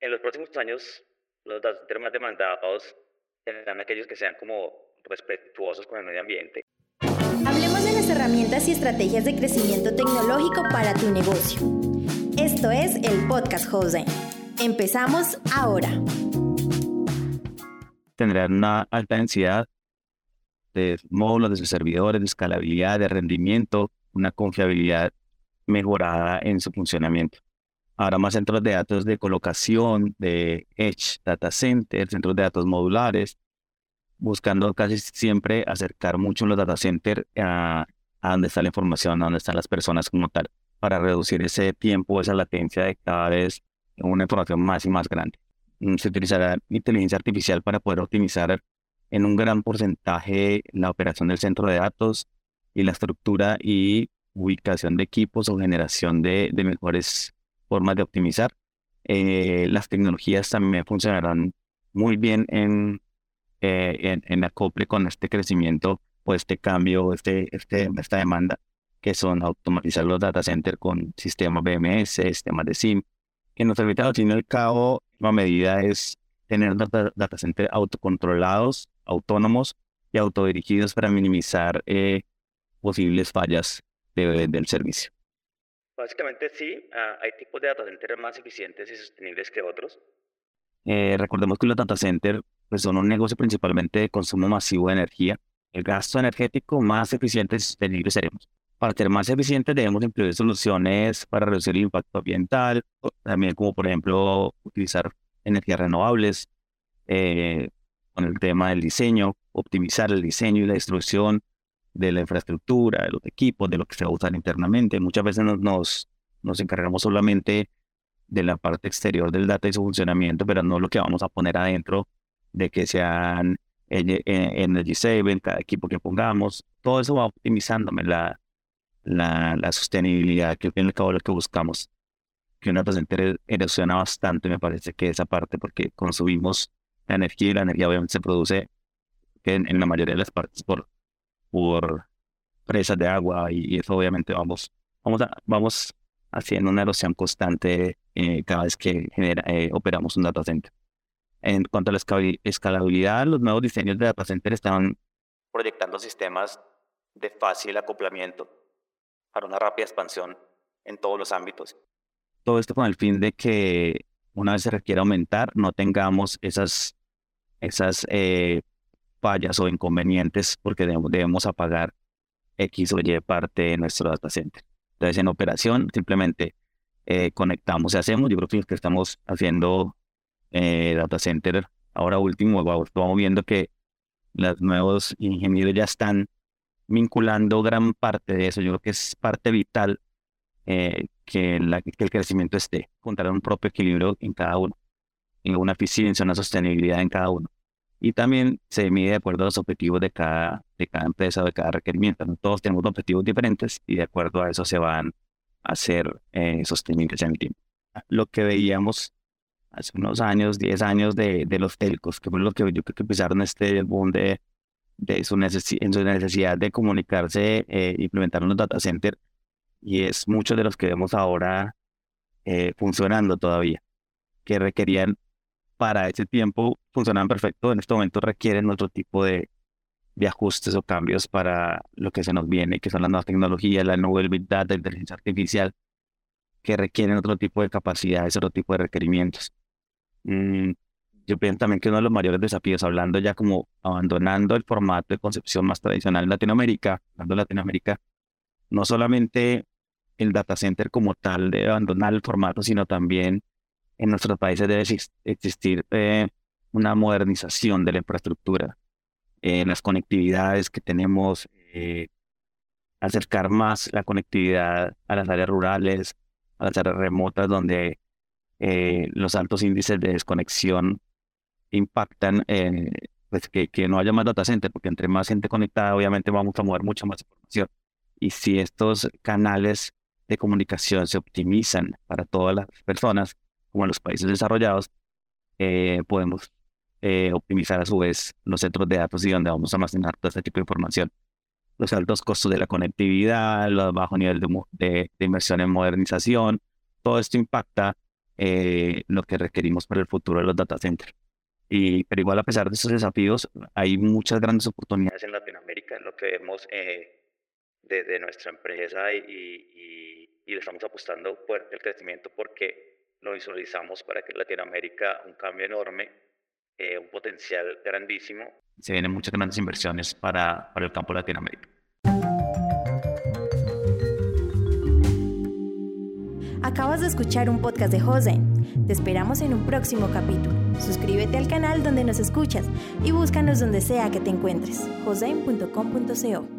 En los próximos años, los centers más demandados serán aquellos que sean como respetuosos con el medio ambiente. Hablemos de las herramientas y estrategias de crecimiento tecnológico para tu negocio. Esto es el podcast Jose. Empezamos ahora. Tendrán una alta densidad de módulos, de sus servidores, de escalabilidad, de rendimiento, una confiabilidad mejorada en su funcionamiento. Ahora más centros de datos de colocación, de Edge Data Center, centros de datos modulares, buscando casi siempre acercar mucho los data centers a, a donde está la información, a donde están las personas como tal, para reducir ese tiempo, esa latencia de cada vez una información más y más grande. Mm, se utilizará inteligencia artificial para poder optimizar en un gran porcentaje la operación del centro de datos y la estructura y ubicación de equipos o generación de, mejores formas de optimizar. Eh, las tecnologías también funcionarán muy bien en, eh, en, en, acople con este crecimiento o este cambio, este, este, esta demanda, que son automatizar los data centers con sistemas BMS, sistemas de SIM, que nos permite al fin y al cabo, la medida es tener data, data centers autocontrolados autónomos y autodirigidos para minimizar eh, posibles fallas del servicio. Básicamente sí, ah, hay tipos de data centers más eficientes y sostenibles que otros. Eh, recordemos que los data centers pues, son un negocio principalmente de consumo masivo de energía. El gasto energético más eficiente y sostenible seremos. Para ser más eficientes debemos incluir soluciones para reducir el impacto ambiental, también como por ejemplo utilizar energías renovables, eh, con el tema del diseño, optimizar el diseño y la destrucción de la infraestructura, de los equipos, de lo que se va a usar internamente. Muchas veces nos, nos, encargamos solamente de la parte exterior del data y su funcionamiento, pero no lo que vamos a poner adentro de que sean eh, energy saving, cada equipo que pongamos. Todo eso va optimizándome la, la, la sostenibilidad, que es cabo lo que buscamos. Que una paciente erosiona bastante, me parece que esa parte, porque consumimos la energía y la energía obviamente se produce en, la mayoría de las partes por, por presas de agua y, eso obviamente vamos, vamos, vamos haciendo una erosión constante eh, cada vez que genera, eh, operamos un data center. En cuanto a la escalabilidad, los nuevos diseños de data center están proyectando sistemas de fácil acoplamiento para una rápida expansión en todos los ámbitos. Todo esto con el fin de que una vez se requiera aumentar, no tengamos esas esas eh, fallas o inconvenientes porque debemos, apagar X o Y parte de nuestro data center. Entonces, en operación, simplemente eh, conectamos y hacemos. Yo creo que los que estamos haciendo eh, data center ahora último, vamos viendo que los nuevos ingenieros ya están vinculando gran parte de eso. Yo creo que es parte vital que, que, el crecimiento esté, encontrar un propio equilibrio en cada uno una eficiencia, una sostenibilidad en cada uno. Y también se mide de acuerdo a los objetivos de cada, de cada empresa o de cada requerimiento. Todos tenemos objetivos diferentes y de acuerdo a eso se van a hacer eh, sostenibles en el tiempo. Lo que veíamos hace unos años, 10 años de, de los telcos, que fue lo que yo creo que empezaron este boom de, de su, en su necesidad de comunicarse, eh, implementar unos data centers, y es muchos de los que vemos ahora eh, funcionando todavía, que requerían para ese tiempo funcionaban perfecto. En este momento requieren otro tipo de, de ajustes o cambios para lo que se nos viene, que son las nuevas tecnologías, la nube, Big Data, la inteligencia artificial, que requieren otro tipo de capacidades, otro tipo de requerimientos. Mm, yo pienso también que uno de los mayores desafíos, hablando ya como abandonando el formato de concepción más tradicional en Latinoamérica, hablando de Latinoamérica, no solamente el data center como tal de abandonar el formato, sino también en nuestros países debe existir eh, una modernización de la infraestructura, eh, las conectividades que tenemos, eh, acercar más la conectividad a las áreas rurales, a las áreas remotas donde los altos índices de desconexión impactan pues que, que no haya más data center, porque entre más gente conectada, obviamente vamos a mover mucha más información. Y si estos canales de comunicación se optimizan para todas las personas, como en los países desarrollados, eh, podemos eh, optimizar a su vez los centros de datos y donde vamos a almacenar todo este tipo de información. Los altos costos de la conectividad, los bajos niveles de, de, inversión en modernización, todo esto impacta eh, lo que requerimos para el futuro de los data centers. Y, pero igual a pesar de estos desafíos, hay muchas grandes oportunidades en Latinoamérica, en lo que vemos eh, de, nuestra empresa y, y, y, le estamos apostando fuerte el crecimiento porque lo visualizamos para que Latinoamérica un cambio enorme, eh, un potencial grandísimo. Se vienen muchas grandes inversiones para, para el campo de Latinoamérica. Acabas de escuchar un podcast de Jose. Te esperamos en un próximo capítulo. Suscríbete al canal donde nos escuchas y búscanos donde sea que te encuentres. jose.com.co